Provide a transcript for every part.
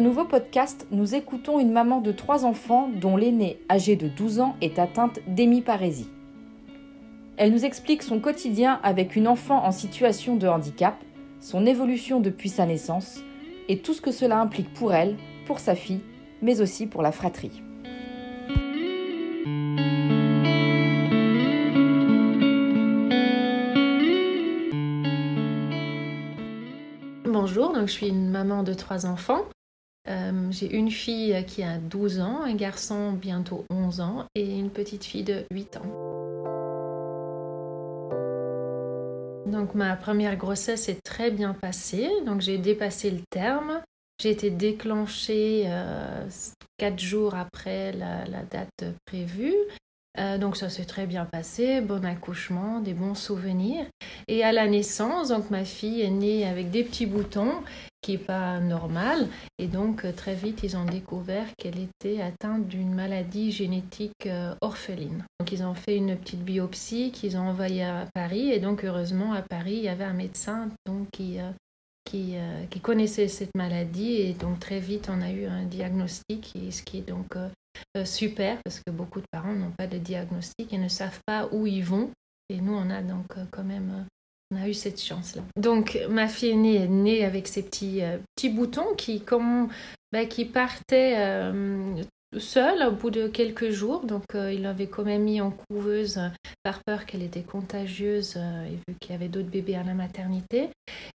Nouveau podcast, nous écoutons une maman de trois enfants dont l'aînée, âgée de 12 ans, est atteinte d'hémiparésie. Elle nous explique son quotidien avec une enfant en situation de handicap, son évolution depuis sa naissance et tout ce que cela implique pour elle, pour sa fille, mais aussi pour la fratrie. Bonjour, je suis une maman de trois enfants. Euh, j'ai une fille qui a 12 ans, un garçon bientôt 11 ans et une petite fille de 8 ans. Donc ma première grossesse est très bien passée, donc j'ai dépassé le terme. J'ai été déclenchée euh, 4 jours après la, la date prévue. Euh, donc ça s'est très bien passé, bon accouchement, des bons souvenirs. Et à la naissance, donc ma fille est née avec des petits boutons, qui n'est pas normal. Et donc euh, très vite, ils ont découvert qu'elle était atteinte d'une maladie génétique euh, orpheline. Donc ils ont fait une petite biopsie qu'ils ont envoyée à Paris. Et donc heureusement, à Paris, il y avait un médecin donc, qui, qui, connaissait cette maladie. Et donc très vite, on a eu un diagnostic, ce qui est donc euh, super parce que beaucoup de parents n'ont pas de diagnostic et ne savent pas où ils vont. Et nous, on a donc euh, quand même euh, on a eu cette chance-là. Donc, ma fille aînée est née avec ces petits, petits boutons qui, comme, bah, qui partaient seule au bout de quelques jours. Donc, il l'avait quand même mis en couveuse par peur qu'elle était contagieuse et vu qu'il y avait d'autres bébés à la maternité.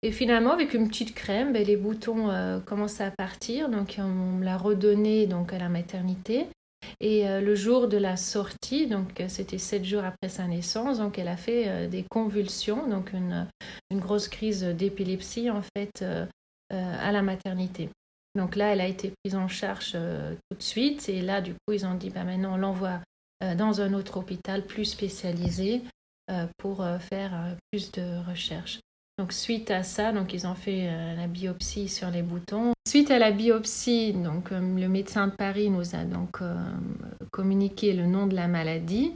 Et finalement, avec une petite crème, bah, les boutons commençaient à partir. Donc, on l'a redonné donc, à la maternité. Et euh, le jour de la sortie, donc euh, c'était sept jours après sa naissance, donc elle a fait euh, des convulsions, donc une, une grosse crise d'épilepsie en fait à la maternité. Donc là, elle a été prise en charge tout de suite et là, du coup, ils ont dit bah, maintenant on l'envoie dans un autre hôpital plus spécialisé pour faire plus de recherches. Donc suite à ça, donc ils ont fait la biopsie sur les boutons Suite à la biopsie, donc, euh, le médecin de Paris nous a donc euh, communiqué le nom de la maladie.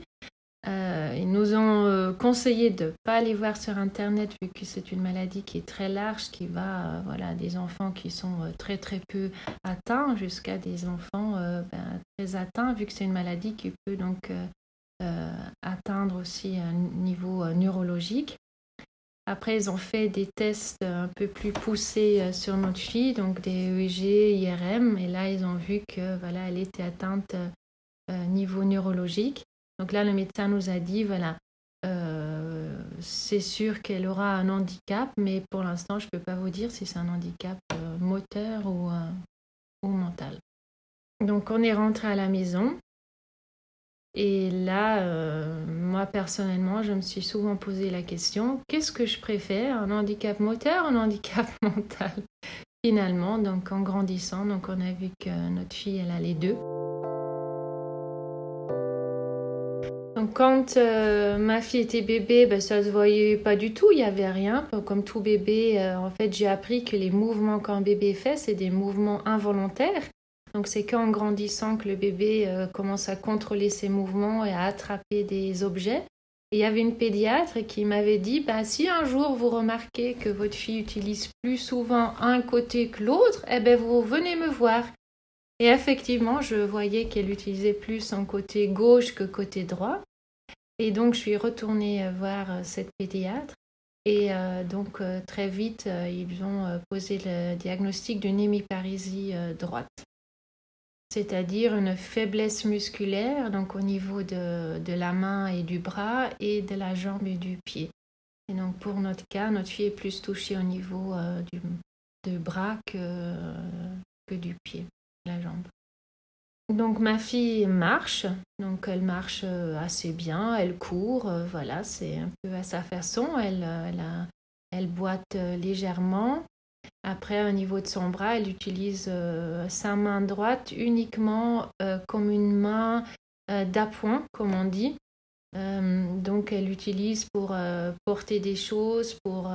Euh, ils nous ont conseillé de ne pas aller voir sur Internet vu que c'est une maladie qui est très large, qui va voilà, des enfants qui sont très très peu atteints jusqu'à des enfants ben, très atteints vu que c'est une maladie qui peut donc atteindre aussi un niveau neurologique. Après, ils ont fait des tests un peu plus poussés euh, sur notre fille, donc des EEG, IRM, et là, ils ont vu que voilà, était atteinte euh, niveau neurologique. Donc là, le médecin nous a dit, voilà, euh, c'est sûr qu'elle aura un handicap, mais pour l'instant, je ne peux pas vous dire si c'est un handicap moteur ou, ou mental. Donc on est rentré à la maison. Et là, euh, moi personnellement, je me suis souvent posé la question, qu'est-ce que je préfère, un handicap moteur ou un handicap mental? Finalement, donc en grandissant, donc on a vu que notre fille, elle a les deux. Quand euh, ma fille était bébé, ben, ça se voyait pas du tout, il n'y avait rien. Comme tout bébé, euh, en fait, j'ai appris que les mouvements qu'un bébé fait, c'est des mouvements involontaires. Donc c'est qu'en grandissant que le bébé euh, commence à contrôler ses mouvements et à attraper des objets. Et il y avait une pédiatre qui m'avait dit, bah, si un jour vous remarquez que votre fille utilise plus souvent un côté que l'autre, eh ben vous venez me voir. Et effectivement, je voyais qu'elle utilisait plus un côté gauche que côté droit. Et donc je suis retournée euh, voir euh, cette pédiatre. Et donc très vite, ils ont posé le diagnostic d'une hémiparésie droite c'est-à-dire une faiblesse musculaire, donc au niveau de, la main et du bras et de la jambe et du pied. Et donc pour notre cas, notre fille est plus touchée au niveau euh, du bras que du pied, jambe. Donc ma fille marche, donc elle marche euh, assez bien, elle court, euh, voilà, c'est un peu à sa façon, elle, elle, elle boite légèrement, après, au niveau de son bras, elle utilise euh, sa main droite uniquement euh, comme une main euh, d'appoint, comme on dit. donc elle l'utilise pour porter des choses, pour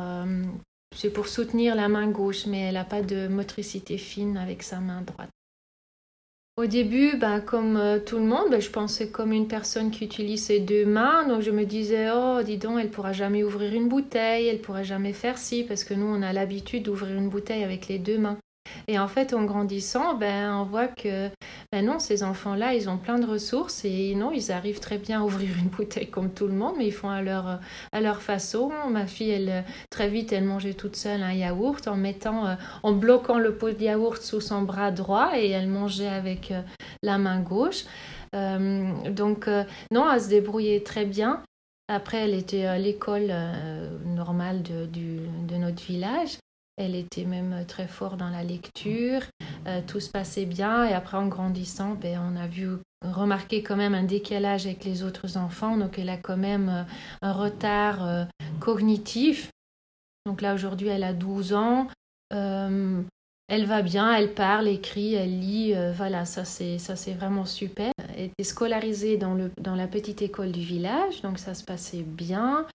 c'est pour soutenir la main gauche, mais elle n'a pas de motricité fine avec sa main droite. Au début, bah, comme euh, tout le monde, bah, je pensais comme une personne qui utilise ses deux mains. Donc je me disais, oh, dis donc, elle pourra jamais ouvrir une bouteille, elle pourra jamais faire ci, parce que nous, on a l'habitude d'ouvrir une bouteille avec les deux mains. Et en fait, en grandissant, ben, on voit que ben non, ces enfants-là, ils ont plein de ressources et non, ils arrivent très bien à ouvrir une bouteille comme tout le monde, mais ils font à leur, à leur façon. Ma fille, elle, très vite, elle mangeait toute seule un yaourt en mettant, euh, en bloquant le pot de yaourt sous son bras droit et elle mangeait avec euh, la main gauche. Euh, donc, non, elle se débrouillait très bien. Après, elle était à l'école normale de, de notre village. Elle était même euh, très forte dans la lecture, euh, tout se passait bien et après en grandissant, ben, on a vu remarquer quand même un décalage avec les autres enfants, donc elle a quand même euh, un retard cognitif. Donc là aujourd'hui elle a 12 ans, elle va bien, elle parle, écrit, elle lit, voilà, ça c'est ça c'est vraiment super. Elle était scolarisée dans, le, dans la petite école du village, donc ça se passait bien.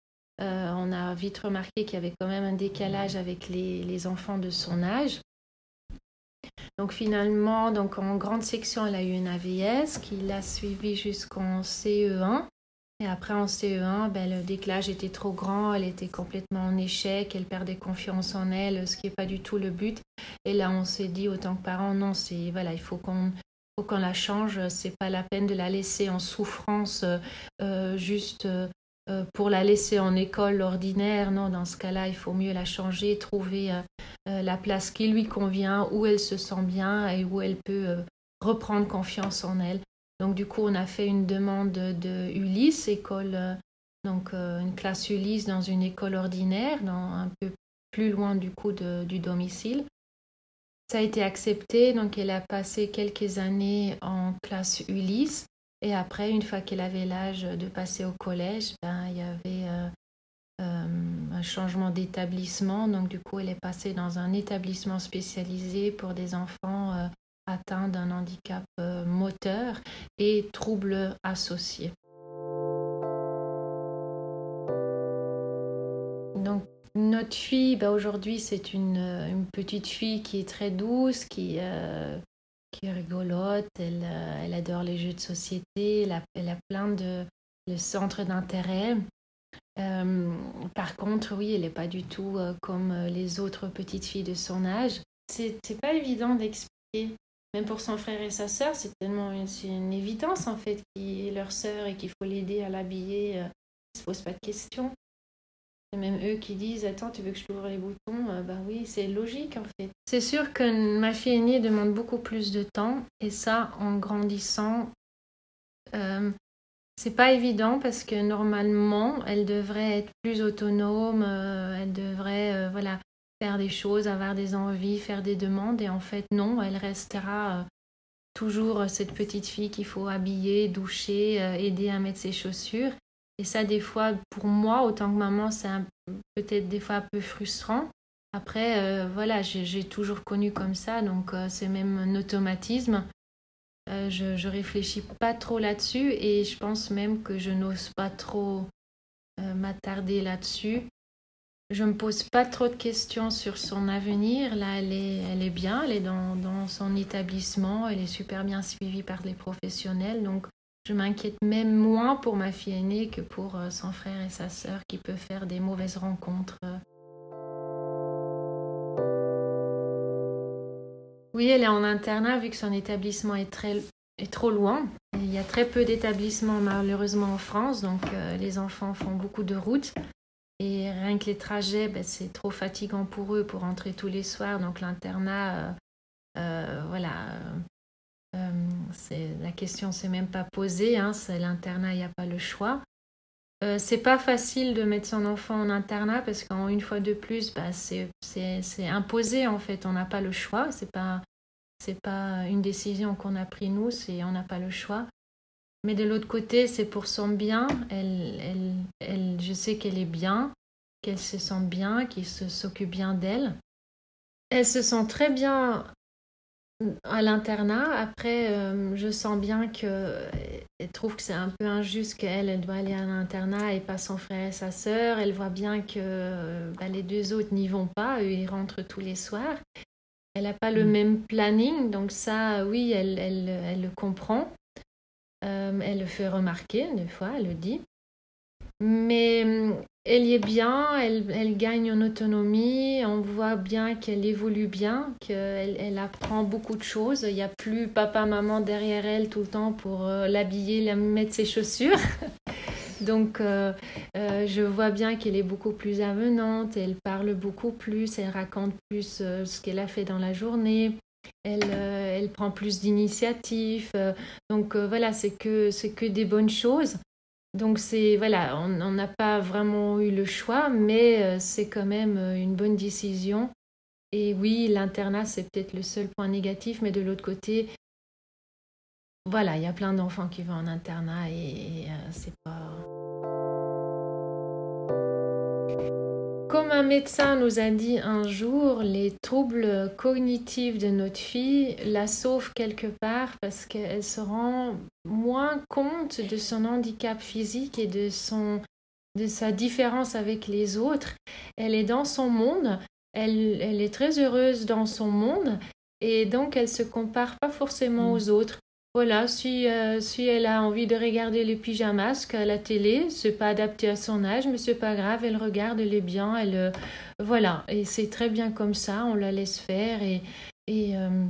Euh, on a vite remarqué qu'il y avait quand même un décalage avec les, enfants de son âge. Donc finalement, donc en grande section, elle a eu une AVS qui l'a suivie jusqu'en CE1. Et après en CE1, ben, le décalage était trop grand, elle était complètement en échec, elle perdait confiance en elle, ce qui n'est pas du tout le but. Et là, on s'est dit, autant que parents, non, c'est voilà, il faut qu'on qu'on la change. C'est pas la peine de la laisser en souffrance euh, juste euh, pour la laisser en école ordinaire, non, dans ce cas-là, il faut mieux la changer, trouver euh, euh, la place qui lui convient, où elle se sent bien et où elle peut reprendre confiance en elle. Donc du coup, on a fait une demande de Ulysse, école, donc une classe Ulysse dans une école ordinaire, dans, un peu plus loin du coup du domicile. Ça a été accepté, donc elle a passé quelques années en classe Ulysse. Et après, une fois qu'elle avait l'âge de passer au collège, ben, il y avait euh, euh, un changement d'établissement. Donc, du coup, elle est passée dans un établissement spécialisé pour des enfants euh, atteints d'un handicap moteur et troubles associés. Donc, notre fille, ben, aujourd'hui, c'est une, une, petite fille qui est très douce, qui, qui est rigolote, elle, euh, elle, adore les jeux de société, elle a, plein de, centres d'intérêt. Euh, par contre, oui, elle n'est pas du tout euh, comme les autres petites filles de son âge. C'est pas évident d'expliquer. Même pour son frère et sa sœur, c'est tellement une, une évidence en fait qui est leur sœur et qu'il faut l'aider à l'habiller. Ils ne se posent pas de questions. C'est même eux qui disent Attends, tu veux que je t'ouvre les boutons euh, Bah oui, c'est logique en fait. C'est sûr que ma fille aînée demande beaucoup plus de temps et ça, en grandissant, euh, c'est pas évident parce que normalement, elle devrait être plus autonome, euh, elle devrait voilà, faire des choses, avoir des envies, faire des demandes et en fait, non, elle restera toujours cette petite fille qu'il faut habiller, doucher, aider à mettre ses chaussures. Et ça, des fois, pour moi, autant que maman, c'est peut-être des fois un peu frustrant. Après, euh, voilà, j'ai toujours connu comme ça, donc euh, c'est même un automatisme. Euh, je, je réfléchis pas trop là-dessus et je pense même que je n'ose pas trop m'attarder là-dessus. Je me pose pas trop de questions sur son avenir. Là, elle est, elle est bien, elle est dans, dans son établissement, elle est super bien suivie par les professionnels. Donc, je m'inquiète même moins pour ma fille aînée que pour euh, son frère et sa sœur qui peuvent faire des mauvaises rencontres. Oui, elle est en internat vu que son établissement est, très, est trop loin. Il y a très peu d'établissements malheureusement en France, donc euh, les enfants font beaucoup de routes. Et rien que les trajets, ben, c'est trop fatigant pour eux pour rentrer tous les soirs. Donc l'internat, euh, voilà, la question s'est même pas posée. Hein, c'est l'internat, il n'y a pas le choix. Euh, c'est pas facile de mettre son enfant en internat parce qu'une fois de plus, bah, c'est imposé en fait. On n'a pas le choix. C'est pas pas une décision qu'on a prise nous. C'est on n'a pas le choix. Mais de l'autre côté, c'est pour son bien. Elle, elle, elle, je sais qu'elle est bien, qu'elle se sent bien, qu'il s'occupe bien d'elle. Elle se sent très bien à l'internat. Après, euh, je sens bien qu'elle trouve que c'est un peu injuste qu'elle, elle doit aller à l'internat et pas son frère et sa sœur. Elle voit bien que bah, les deux autres n'y vont pas, eux, ils rentrent tous les soirs. Elle n'a pas le mm. même planning, donc ça, oui, elle, elle, elle le comprend. Euh, elle le fait remarquer, des fois, elle le dit. Mais hum, elle est bien, elle, elle, gagne en autonomie, on voit bien qu'elle évolue bien, qu'elle elle apprend beaucoup de choses. Il n'y a plus papa, maman derrière elle tout le temps pour euh, l'habiller, la mettre ses chaussures. Donc euh, euh, je vois bien qu'elle est beaucoup plus avenante, elle parle beaucoup plus, elle raconte plus ce qu'elle a fait dans la journée. Elle, elle prend plus d'initiatives. donc voilà, c'est que, c'est que des bonnes choses. Donc c'est voilà, on n'a pas vraiment eu le choix, mais euh, c'est quand même euh, une bonne décision. Et oui, l'internat, c'est peut-être le seul point négatif, mais de l'autre côté, voilà, il y a plein d'enfants qui vont en internat et, euh, c'est pas. Comme un médecin nous a dit un jour, les troubles cognitifs de notre fille la sauvent quelque part parce qu'elle se rend moins compte de son handicap physique et de, son, de sa différence avec les autres. Elle est dans son monde, elle, elle est très heureuse dans son monde et donc elle se compare pas forcément mm. aux autres. Voilà, si, euh, si elle a envie de regarder les pyjamas à la télé, c'est pas adapté à son âge, mais c'est pas grave, elle regarde, elle est bien, elle euh, voilà, et c'est très bien comme ça, on la laisse faire et, et euh,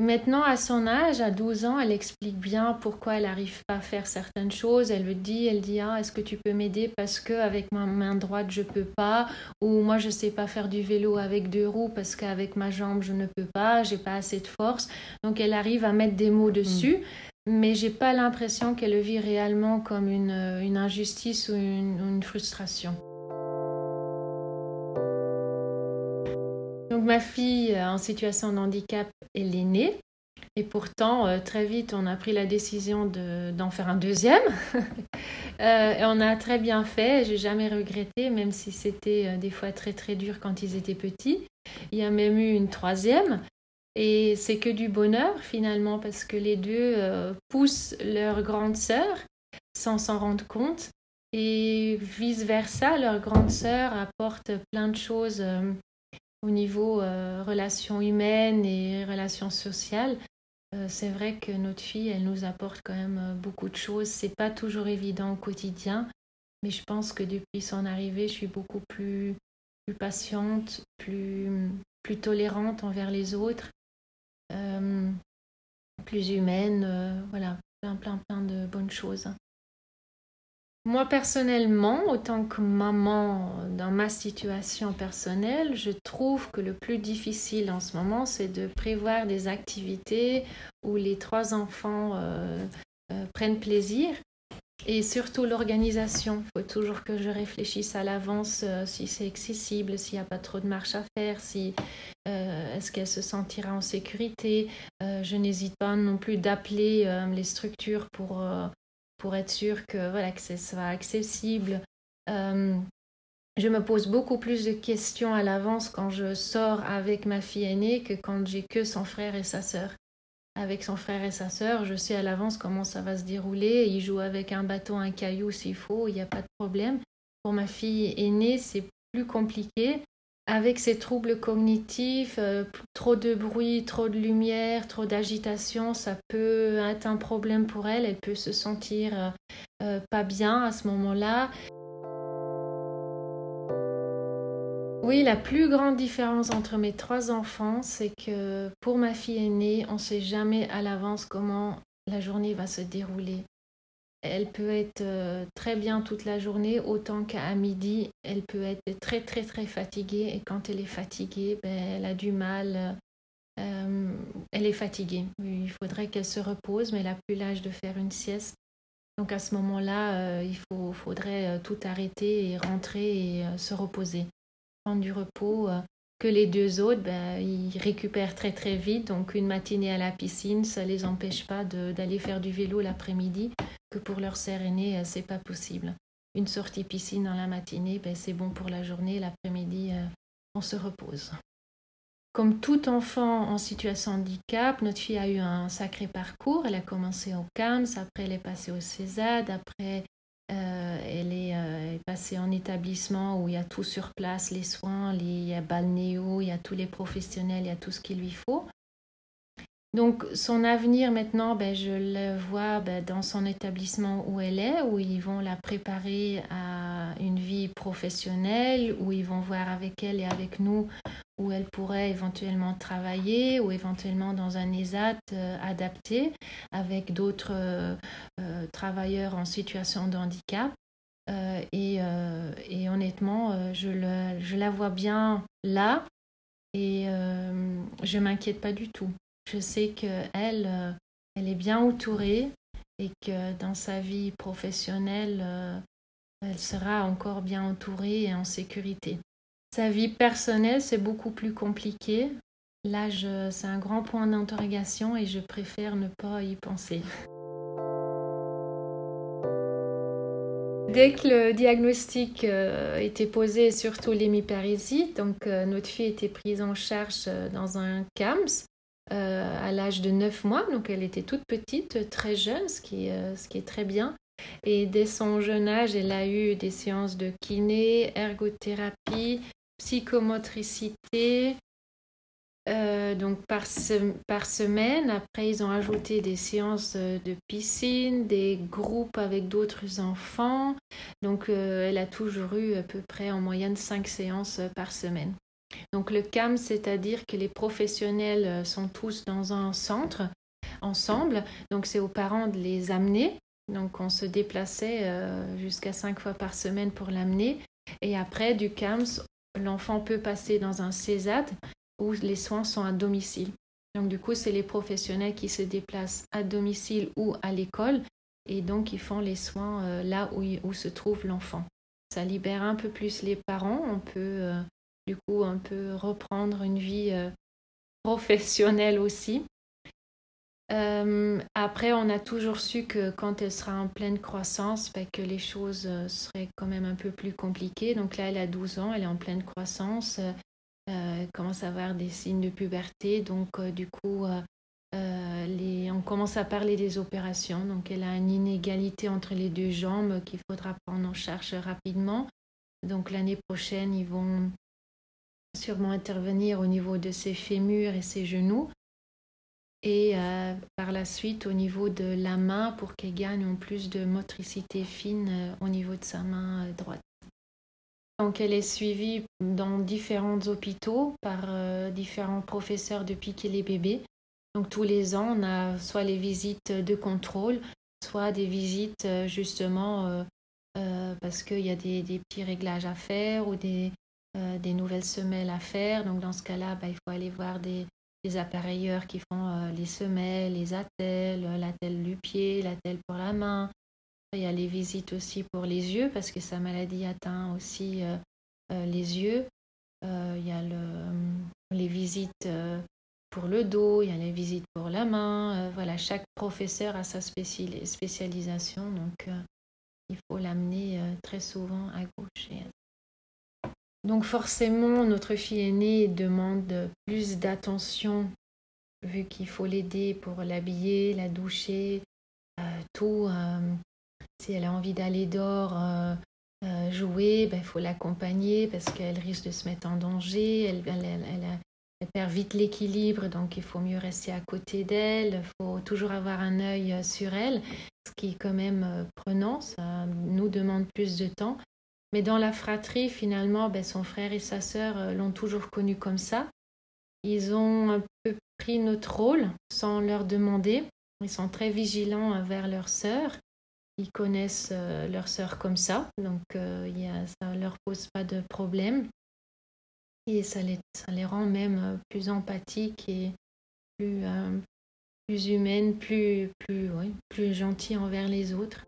Maintenant, à son âge, à 12 ans, elle explique bien pourquoi elle n'arrive pas à faire certaines choses. Elle le dit, elle dit ah, est-ce que tu peux m'aider parce que avec ma main droite je peux pas? Ou moi je sais pas faire du vélo avec deux roues parce qu'avec ma jambe je ne peux pas, j'ai pas assez de force. Donc elle arrive à mettre des mots dessus, mais mm. mais j'ai pas l'impression qu'elle le vit réellement comme une, une injustice ou une, une frustration. Donc ma fille euh, en situation de handicap, elle est née. Et pourtant, euh, très vite, on a pris la décision d'en faire un deuxième. Euh, et on a très bien fait. J'ai jamais regretté, même si c'était des fois très très dur quand ils étaient petits. Il y a même eu une troisième. Et c'est que du bonheur finalement, parce que les deux poussent leur grande sœur sans s'en rendre compte. Et vice-versa, leur grande sœur apporte plein de choses au niveau euh, relations humaines et relations sociales, euh, c'est vrai que notre fille, elle nous apporte quand même euh, beaucoup de choses. C'est pas toujours évident au quotidien, mais je pense que depuis son arrivée, je suis beaucoup plus, plus patiente, plus, plus tolérante envers les autres, plus humaine. voilà, plein, plein, plein de bonnes choses. Moi personnellement, autant que maman dans ma situation personnelle, je trouve que le plus difficile en ce moment, c'est de prévoir des activités où les trois enfants euh, euh, prennent plaisir et surtout l'organisation. Il faut toujours que je réfléchisse à l'avance euh, si c'est accessible, s'il n'y a pas trop de marche à faire, si est-ce qu'elle se sentira en sécurité. je n'hésite pas non plus d'appeler les structures pour pour être sûr que, voilà, que ce soit accessible. Euh, je me pose beaucoup plus de questions à l'avance quand je sors avec ma fille aînée que quand j'ai que son frère et sa sœur. Avec son frère et sa sœur, je sais à l'avance comment ça va se dérouler. Il joue avec un bâton, un caillou s'il faut, il n'y a pas de problème. Pour ma fille aînée, c'est plus compliqué avec ces troubles cognitifs, euh, trop de bruit, trop de lumière, trop d'agitation, ça peut être un problème pour elle. Elle peut se sentir euh, euh, pas bien à ce moment-là. Oui, la plus grande différence entre mes trois enfants, c'est que pour ma fille aînée, on ne sait jamais à l'avance comment la journée va se dérouler. Elle peut être euh, très bien toute la journée, autant qu'à midi, elle peut être très très très fatiguée. Et quand elle est fatiguée, ben, elle a du mal. Euh, elle est fatiguée. Il faudrait qu'elle se repose, mais elle n'a plus l'âge de faire une sieste. Donc à ce moment-là, euh, il faut, faudrait tout arrêter et rentrer et se reposer. Prendre du repos. Que les deux autres, ben, ils récupèrent très très vite. Donc une matinée à la piscine, ça ne les empêche pas d'aller faire du vélo l'après-midi que pour leur sœur aînée, euh, c'est pas possible. Une sortie piscine dans la matinée, ben, c'est bon pour la journée, l'après-midi, euh, on se repose. comme tout enfant en situation handicap, notre fille a eu un sacré parcours. Elle a commencé au CAMS, après elle est passée au CESAD, après euh, elle est, passée en établissement où il y a tout sur place, les soins, il y a balnéo, il y a tous les professionnels, il y a tout ce qu'il lui faut. Donc son avenir maintenant, ben, je le vois ben, dans son établissement où elle est, où ils vont la préparer à une vie professionnelle, où ils vont voir avec elle et avec nous où elle pourrait éventuellement travailler ou éventuellement dans un ESAT euh, adapté avec d'autres euh, euh, travailleurs en situation de handicap. Et, honnêtement, je, je, la vois bien là et je m'inquiète pas du tout. Je sais qu'elle, euh, elle est bien entourée et que dans sa vie professionnelle, euh, elle sera encore bien entourée et en sécurité. Sa vie personnelle, c'est beaucoup plus compliqué. Là, c'est un grand point d'interrogation et je préfère ne pas y penser. Dès que le diagnostic euh, était posé, surtout l'hémiparésie, donc notre fille était prise en charge dans un CAMS euh, à l'âge de 9 mois, donc elle était toute petite, très jeune, ce qui, euh, ce qui est très bien. Et dès son jeune âge, elle a eu des séances de kiné, ergothérapie, psychomotricité, euh, donc par, par, semaine. Après, ils ont ajouté des séances de piscine, des groupes avec d'autres enfants. Donc, elle a toujours eu à peu près en moyenne 5 séances par semaine. Donc le CAM, c'est-à-dire que les professionnels euh, sont tous dans un centre ensemble. Donc c'est aux parents de les amener. Donc on se déplaçait euh, jusqu'à cinq fois par semaine pour l'amener. Et après du CAMS, l'enfant peut passer dans un CESAD où les soins sont à domicile. Donc du coup, c'est les professionnels qui se déplacent à domicile ou à l'école et donc ils font les soins euh, là où, où, se trouve l'enfant. Ça libère un peu plus les parents. On peut du coup un peu reprendre une vie euh, professionnelle aussi. Euh, après, on a toujours su que quand elle sera en pleine croissance, ben, que les choses euh, seraient quand même un peu plus compliquées. Donc là, elle a 12 ans, elle est en pleine croissance, elle commence à avoir des signes de puberté. Donc du coup, on commence à parler des opérations. Donc elle a une inégalité entre les deux jambes qu'il faudra prendre en charge rapidement. Donc l'année prochaine, ils vont sûrement intervenir au niveau de ses fémurs et ses genoux. Et euh, par la suite au niveau de la main pour qu'elle gagne plus de motricité fine euh, au niveau de sa main euh, droite. Donc elle est suivie dans différents hôpitaux par différents professeurs depuis qu'elle est bébé. Donc tous les ans, on a soit les visites de contrôle, soit des visites justement parce qu'il y a des, petits réglages à faire ou des, euh, des nouvelles semelles à faire. Donc dans ce cas-là, bah, il faut aller voir des, appareilleurs qui font euh, les semelles, les attelles, euh, l'attelle du pied, l'attelle pour la main. Il y a les visites aussi pour les yeux parce que sa maladie atteint aussi les yeux. il y a le, les visites pour le dos, il y a les visites pour la main. voilà, chaque professeur a sa spécialisation, donc il faut l'amener très souvent à gauche et à donc forcément, notre fille aînée demande plus d'attention vu qu'il faut l'aider pour l'habiller, la doucher, euh, tout. Euh, si elle a envie d'aller dehors euh, jouer, ben, il faut l'accompagner parce qu'elle risque de se mettre en danger. Elle, elle perd vite l'équilibre, donc il faut mieux rester à côté d'elle. Il faut toujours avoir un œil sur elle, ce qui est quand même prenant. Ça nous demande plus de temps. Mais dans la fratrie, finalement, ben, son frère et sa sœur euh, l'ont toujours connu comme ça. Ils ont un peu pris notre rôle sans leur demander. Ils sont très vigilants envers leur sœur. Ils connaissent euh, leur sœur comme ça, donc euh, ça ne leur pose pas de problème. Et ça les, ça les rend même plus empathiques et plus, plus humaines, plus, plus, plus gentilles envers les autres.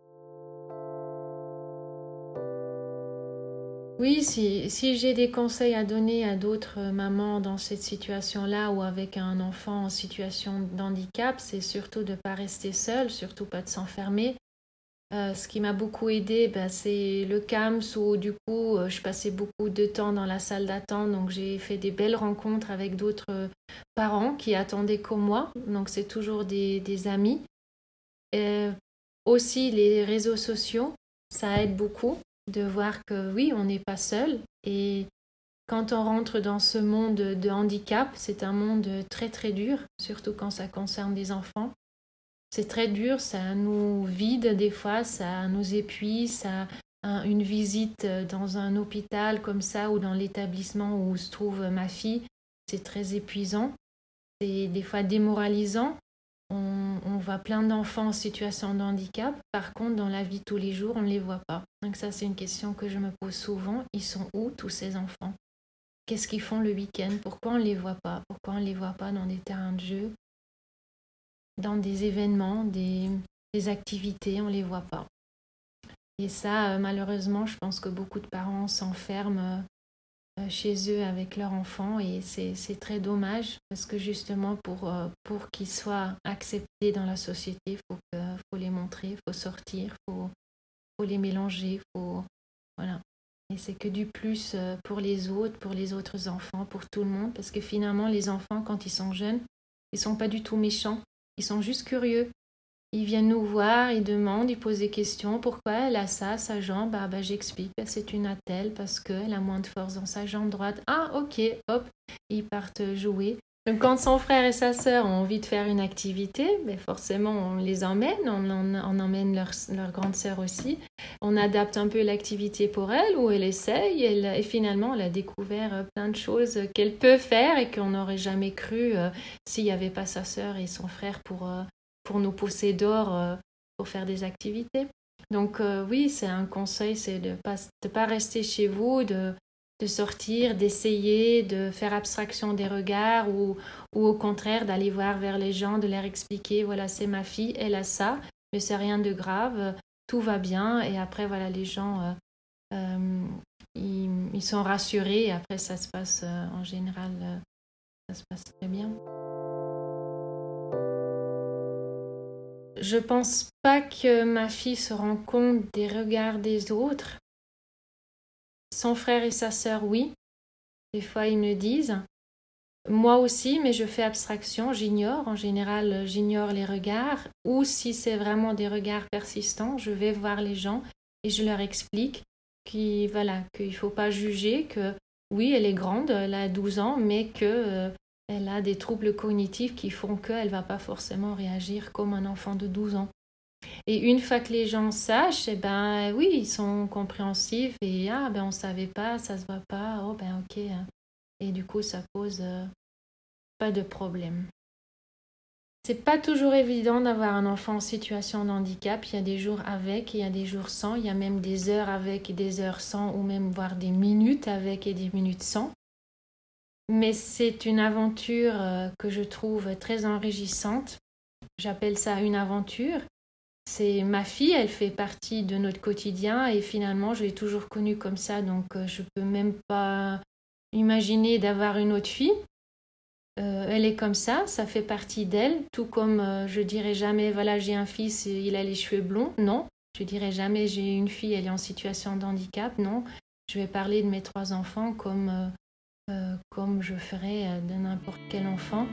Oui, si, j'ai des conseils à donner à d'autres mamans dans cette situation-là ou avec un enfant en situation d'handicap, c'est surtout de ne pas rester seule, surtout pas de s'enfermer, ce qui m'a beaucoup aidé, ben, c'est le CAMS où du coup je passais beaucoup de temps dans la salle d'attente. Donc j'ai fait des belles rencontres avec d'autres parents qui attendaient comme moi. Donc c'est toujours des, amis. Et aussi les réseaux sociaux, ça aide beaucoup de voir que oui, on n'est pas seul. Et quand on rentre dans ce monde de handicap, c'est un monde très très dur, surtout quand ça concerne des enfants. C'est très dur, ça nous vide des fois, ça nous épuise, ça, une visite dans un hôpital comme ça ou dans l'établissement où se trouve ma fille, c'est très épuisant, c'est des fois démoralisant. On, voit plein d'enfants en situation de handicap, par contre dans la vie tous les jours, on ne les voit pas. Donc ça c'est une question que je me pose souvent, ils sont où tous ces enfants? Qu'est-ce qu'ils font le week-end? Pourquoi on ne les voit pas? Pourquoi on ne les voit pas dans des terrains de jeu? Dans des événements, des, activités, on ne les voit pas. Et ça, euh, malheureusement, je pense que beaucoup de parents s'enferment euh, chez eux avec leurs enfants et c'est très dommage parce que justement pour, euh, pour qu'ils soient acceptés dans la société, il faut, faut, les montrer, il faut sortir, il faut, faut, les mélanger, faut, voilà. Et c'est que du plus euh, pour les autres, pour les autres enfants, pour tout le monde, parce que finalement, les enfants, quand ils sont jeunes, ils sont pas du tout méchants, ils sont juste curieux. Ils viennent nous voir, ils demandent, ils posent des questions. Pourquoi elle a ça, sa jambe? Ah bah j'explique, c'est une attelle parce qu'elle a moins de force dans sa jambe droite. Ah ok, hop, ils partent jouer quand son frère et sa sœur ont envie de faire une activité, mais forcément on les emmène, on, emmène leur, grande sœur aussi. On adapte un peu l'activité pour elle, où elle essaye, et finalement elle a découvert euh, plein de choses qu'elle peut faire et qu'on n'aurait jamais cru euh, s'il n'y avait pas sa sœur et son frère pour, euh, pour nous pousser d'or pour faire des activités. Donc oui, c'est un conseil, c'est de ne pas, de pas rester chez vous, de de sortir, d'essayer de faire abstraction des regards ou, ou au contraire d'aller voir vers les gens, de leur expliquer, voilà, c'est ma fille, elle a ça, mais c'est rien de grave, tout va bien. Et après, voilà, les gens, euh, euh, ils, sont rassurés et après, ça se passe euh, en général, ça se passe très bien. Je pense pas que ma fille se rend compte des regards des autres son frère et sa sœur, oui. Des fois, ils me disent. Moi aussi, mais je fais abstraction, j'ignore. En général, j'ignore les regards. Ou si c'est vraiment des regards persistants, je vais voir les gens et je leur explique qu'il ne faut pas juger, que oui, elle est grande, elle a 12 ans, mais que euh, elle a des troubles cognitifs qui font qu'elle ne va pas forcément réagir comme un enfant de 12 ans. Et une fois que les gens sachent, eh ben oui, ils sont compréhensifs et ah ben on savait pas, ça se voit pas, oh ben ok. Hein. Et du coup, ça pose euh, pas de problème. C'est pas toujours évident d'avoir un enfant en situation de handicap. Il y a des jours avec, il y a des jours sans, il y a même des heures avec et des heures sans, ou même voire des minutes avec et des minutes sans. Mais c'est une aventure euh, que je trouve très enrichissante. J'appelle ça une aventure c'est ma fille, elle fait partie de notre quotidien et finalement je l'ai toujours connue comme ça, donc euh, je peux même pas imaginer d'avoir une autre fille. Euh, elle est comme ça, ça fait partie d'elle, tout comme euh, je dirais jamais voilà j'ai un fils, il a les cheveux blonds, non. Je dirais jamais j'ai une fille, elle est en situation de handicap, non. Je vais parler de mes trois enfants comme, euh, comme je ferais euh, de n'importe quel enfant.